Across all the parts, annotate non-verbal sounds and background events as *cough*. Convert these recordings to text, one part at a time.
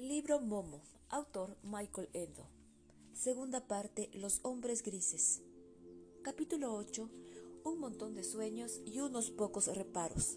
Libro Momo, autor Michael Endo. Segunda parte, Los hombres grises. Capítulo 8, Un montón de sueños y unos pocos reparos.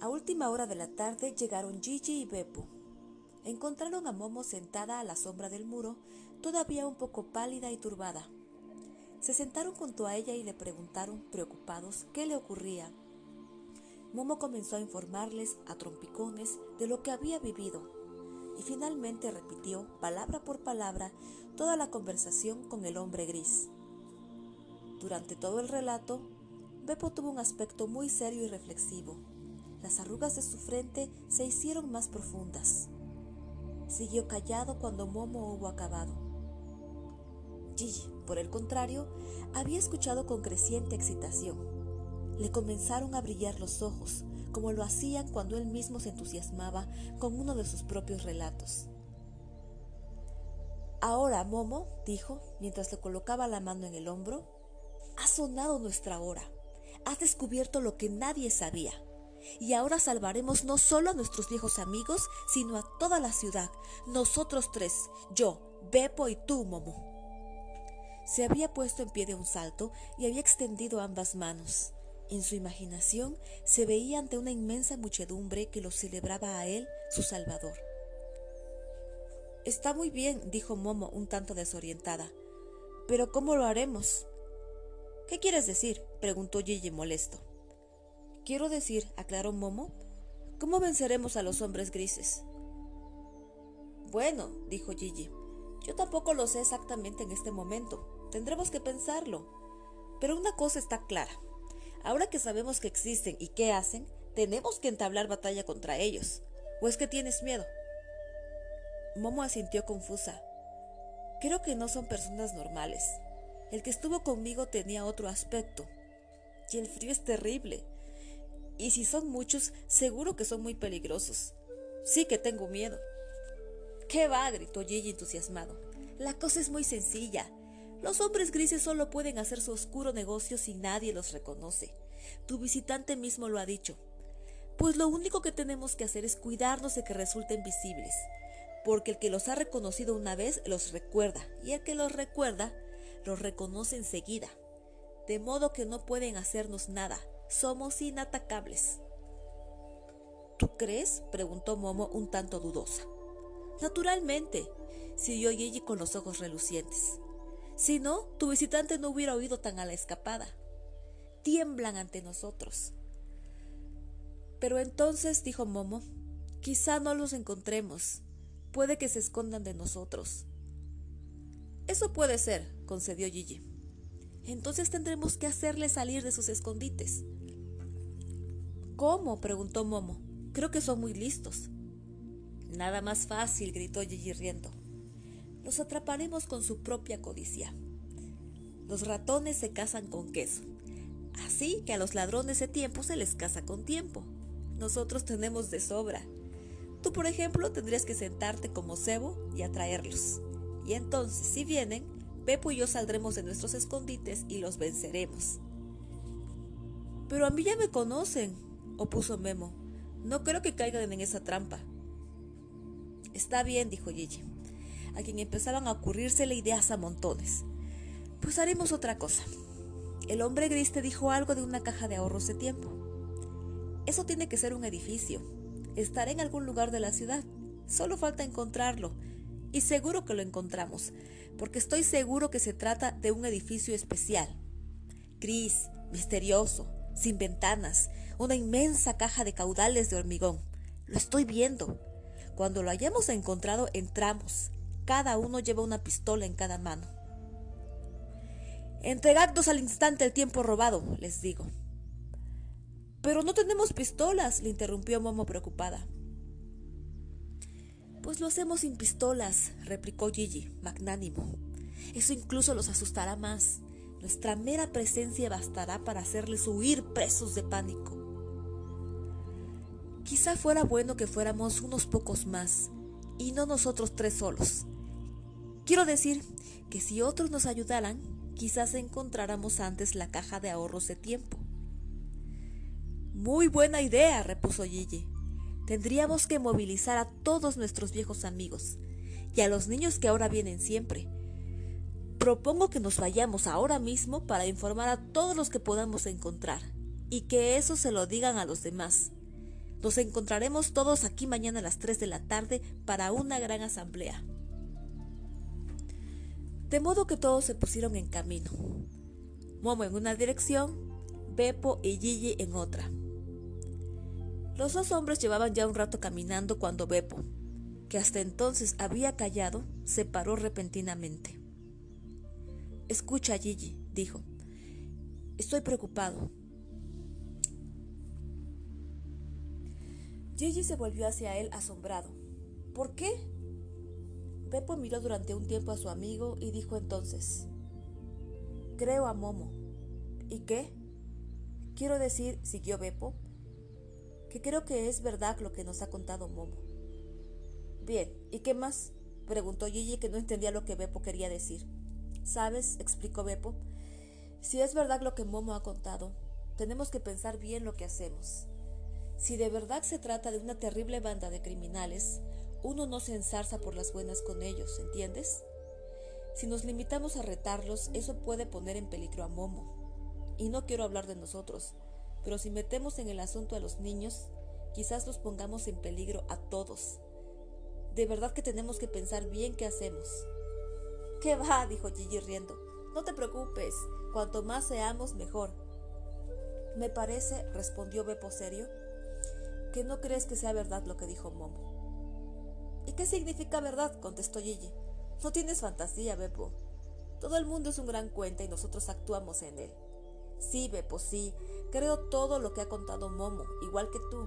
A última hora de la tarde llegaron Gigi y Beppo. Encontraron a Momo sentada a la sombra del muro, todavía un poco pálida y turbada. Se sentaron junto a ella y le preguntaron, preocupados, qué le ocurría. Momo comenzó a informarles a trompicones de lo que había vivido y finalmente repitió, palabra por palabra, toda la conversación con el hombre gris. Durante todo el relato, Beppo tuvo un aspecto muy serio y reflexivo. Las arrugas de su frente se hicieron más profundas. Siguió callado cuando Momo hubo acabado. Gigi, por el contrario, había escuchado con creciente excitación le comenzaron a brillar los ojos, como lo hacían cuando él mismo se entusiasmaba con uno de sus propios relatos. Ahora, Momo, dijo, mientras le colocaba la mano en el hombro, ha sonado nuestra hora. Has descubierto lo que nadie sabía. Y ahora salvaremos no solo a nuestros viejos amigos, sino a toda la ciudad. Nosotros tres, yo, Beppo y tú, Momo. Se había puesto en pie de un salto y había extendido ambas manos. En su imaginación se veía ante una inmensa muchedumbre que lo celebraba a él, su Salvador. Está muy bien, dijo Momo un tanto desorientada. Pero ¿cómo lo haremos? ¿Qué quieres decir? preguntó Gigi molesto. Quiero decir, aclaró Momo, ¿cómo venceremos a los hombres grises? Bueno, dijo Gigi, yo tampoco lo sé exactamente en este momento. Tendremos que pensarlo. Pero una cosa está clara. Ahora que sabemos que existen y qué hacen, tenemos que entablar batalla contra ellos. ¿O es que tienes miedo? Momo asintió confusa. Creo que no son personas normales. El que estuvo conmigo tenía otro aspecto. Y el frío es terrible. Y si son muchos, seguro que son muy peligrosos. Sí que tengo miedo. ¿Qué va? gritó Gigi entusiasmado. La cosa es muy sencilla. Los hombres grises solo pueden hacer su oscuro negocio si nadie los reconoce. Tu visitante mismo lo ha dicho. Pues lo único que tenemos que hacer es cuidarnos de que resulten visibles, porque el que los ha reconocido una vez los recuerda, y el que los recuerda los reconoce enseguida. De modo que no pueden hacernos nada, somos inatacables. ¿Tú crees? preguntó Momo un tanto dudosa. Naturalmente, siguió Gigi con los ojos relucientes. Si no, tu visitante no hubiera oído tan a la escapada. Tiemblan ante nosotros. Pero entonces, dijo Momo, quizá no los encontremos. Puede que se escondan de nosotros. Eso puede ser, concedió Gigi. Entonces tendremos que hacerles salir de sus escondites. ¿Cómo? preguntó Momo. Creo que son muy listos. Nada más fácil, gritó Gigi riendo los atraparemos con su propia codicia. Los ratones se casan con queso, así que a los ladrones de tiempo se les casa con tiempo. Nosotros tenemos de sobra. Tú, por ejemplo, tendrías que sentarte como cebo y atraerlos. Y entonces, si vienen, Pepo y yo saldremos de nuestros escondites y los venceremos. Pero a mí ya me conocen, opuso Memo. No creo que caigan en esa trampa. Está bien, dijo Gigi a quien empezaban a ocurrírsele ideas a montones. Pues haremos otra cosa. El hombre gris te dijo algo de una caja de ahorros de tiempo. Eso tiene que ser un edificio. Estará en algún lugar de la ciudad. Solo falta encontrarlo. Y seguro que lo encontramos, porque estoy seguro que se trata de un edificio especial. Gris, misterioso, sin ventanas, una inmensa caja de caudales de hormigón. Lo estoy viendo. Cuando lo hayamos encontrado, entramos, cada uno lleva una pistola en cada mano. Entregadnos al instante el tiempo robado, les digo. Pero no tenemos pistolas, le interrumpió Momo preocupada. Pues lo hacemos sin pistolas, replicó Gigi, magnánimo. Eso incluso los asustará más. Nuestra mera presencia bastará para hacerles huir presos de pánico. Quizá fuera bueno que fuéramos unos pocos más, y no nosotros tres solos. Quiero decir que si otros nos ayudaran, quizás encontráramos antes la caja de ahorros de tiempo. Muy buena idea, repuso Gigi. tendríamos que movilizar a todos nuestros viejos amigos y a los niños que ahora vienen siempre. Propongo que nos vayamos ahora mismo para informar a todos los que podamos encontrar y que eso se lo digan a los demás. Nos encontraremos todos aquí mañana a las 3 de la tarde para una gran asamblea. De modo que todos se pusieron en camino. Momo en una dirección, Beppo y Gigi en otra. Los dos hombres llevaban ya un rato caminando cuando Beppo, que hasta entonces había callado, se paró repentinamente. Escucha, Gigi, dijo. Estoy preocupado. Gigi se volvió hacia él asombrado. ¿Por qué? Beppo miró durante un tiempo a su amigo y dijo entonces, Creo a Momo. ¿Y qué? Quiero decir, siguió Beppo, que creo que es verdad lo que nos ha contado Momo. Bien, ¿y qué más? preguntó Gigi que no entendía lo que Beppo quería decir. ¿Sabes? explicó Beppo. Si es verdad lo que Momo ha contado, tenemos que pensar bien lo que hacemos. Si de verdad se trata de una terrible banda de criminales, uno no se ensarza por las buenas con ellos, ¿entiendes? Si nos limitamos a retarlos, eso puede poner en peligro a Momo. Y no quiero hablar de nosotros, pero si metemos en el asunto a los niños, quizás los pongamos en peligro a todos. De verdad que tenemos que pensar bien qué hacemos. ¿Qué va? *laughs* dijo Gigi riendo. No te preocupes, cuanto más seamos, mejor. Me parece, respondió Beppo serio, que no crees que sea verdad lo que dijo Momo. ¿Y qué significa verdad? contestó Gigi. No tienes fantasía, Beppo. Todo el mundo es un gran cuenta y nosotros actuamos en él. Sí, Beppo, sí. Creo todo lo que ha contado Momo, igual que tú.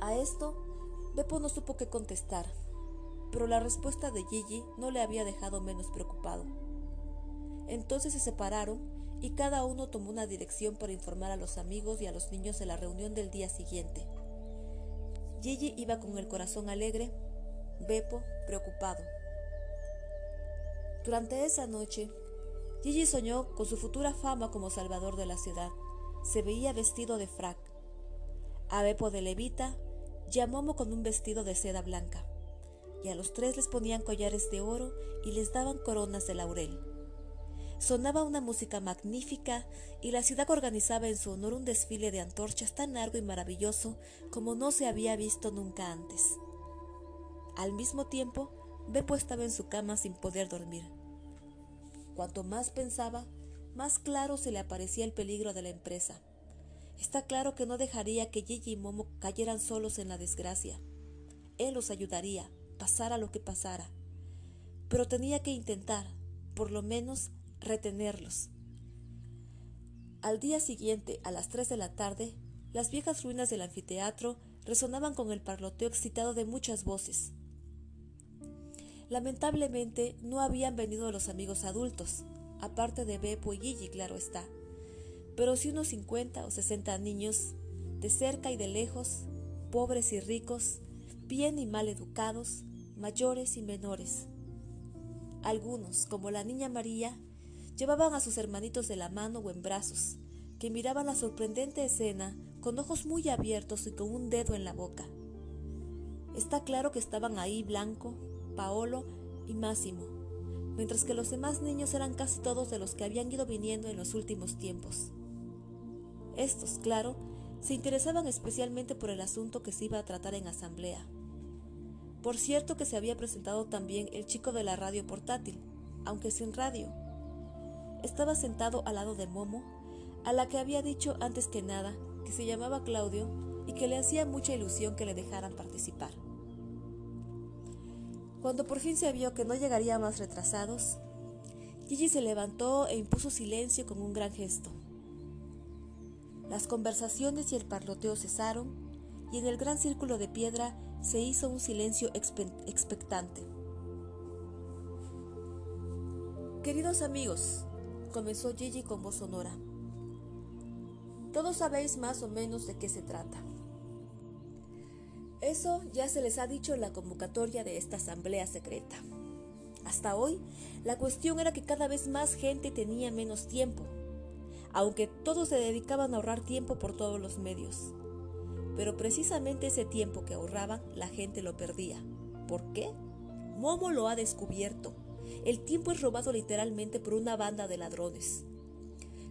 A esto, Beppo no supo qué contestar, pero la respuesta de Gigi no le había dejado menos preocupado. Entonces se separaron y cada uno tomó una dirección para informar a los amigos y a los niños de la reunión del día siguiente. Gigi iba con el corazón alegre, Beppo preocupado. Durante esa noche, Gigi soñó con su futura fama como salvador de la ciudad. Se veía vestido de frac. A Beppo de levita y a Momo con un vestido de seda blanca. Y a los tres les ponían collares de oro y les daban coronas de laurel. Sonaba una música magnífica y la ciudad organizaba en su honor un desfile de antorchas tan largo y maravilloso como no se había visto nunca antes. Al mismo tiempo, Beppo estaba en su cama sin poder dormir. Cuanto más pensaba, más claro se le aparecía el peligro de la empresa. Está claro que no dejaría que Gigi y Momo cayeran solos en la desgracia. Él los ayudaría, pasara lo que pasara. Pero tenía que intentar, por lo menos, retenerlos. Al día siguiente, a las tres de la tarde, las viejas ruinas del anfiteatro resonaban con el parloteo excitado de muchas voces. Lamentablemente no habían venido los amigos adultos, aparte de Beppo y Gigi, claro está, pero sí unos cincuenta o sesenta niños, de cerca y de lejos, pobres y ricos, bien y mal educados, mayores y menores. Algunos, como la niña María, Llevaban a sus hermanitos de la mano o en brazos, que miraban la sorprendente escena con ojos muy abiertos y con un dedo en la boca. Está claro que estaban ahí Blanco, Paolo y Máximo, mientras que los demás niños eran casi todos de los que habían ido viniendo en los últimos tiempos. Estos, claro, se interesaban especialmente por el asunto que se iba a tratar en asamblea. Por cierto que se había presentado también el chico de la radio portátil, aunque sin radio, estaba sentado al lado de Momo, a la que había dicho antes que nada que se llamaba Claudio y que le hacía mucha ilusión que le dejaran participar. Cuando por fin se vio que no llegaría más retrasados, Gigi se levantó e impuso silencio con un gran gesto. Las conversaciones y el parloteo cesaron y en el gran círculo de piedra se hizo un silencio expectante. Queridos amigos, comenzó Gigi con voz sonora. Todos sabéis más o menos de qué se trata. Eso ya se les ha dicho en la convocatoria de esta asamblea secreta. Hasta hoy, la cuestión era que cada vez más gente tenía menos tiempo, aunque todos se dedicaban a ahorrar tiempo por todos los medios. Pero precisamente ese tiempo que ahorraban, la gente lo perdía. ¿Por qué? Momo lo ha descubierto. El tiempo es robado literalmente por una banda de ladrones.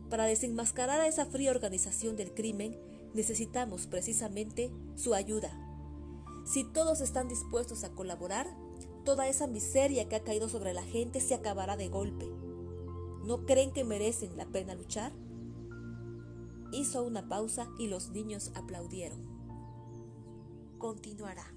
Para desenmascarar a esa fría organización del crimen, necesitamos precisamente su ayuda. Si todos están dispuestos a colaborar, toda esa miseria que ha caído sobre la gente se acabará de golpe. ¿No creen que merecen la pena luchar? Hizo una pausa y los niños aplaudieron. Continuará.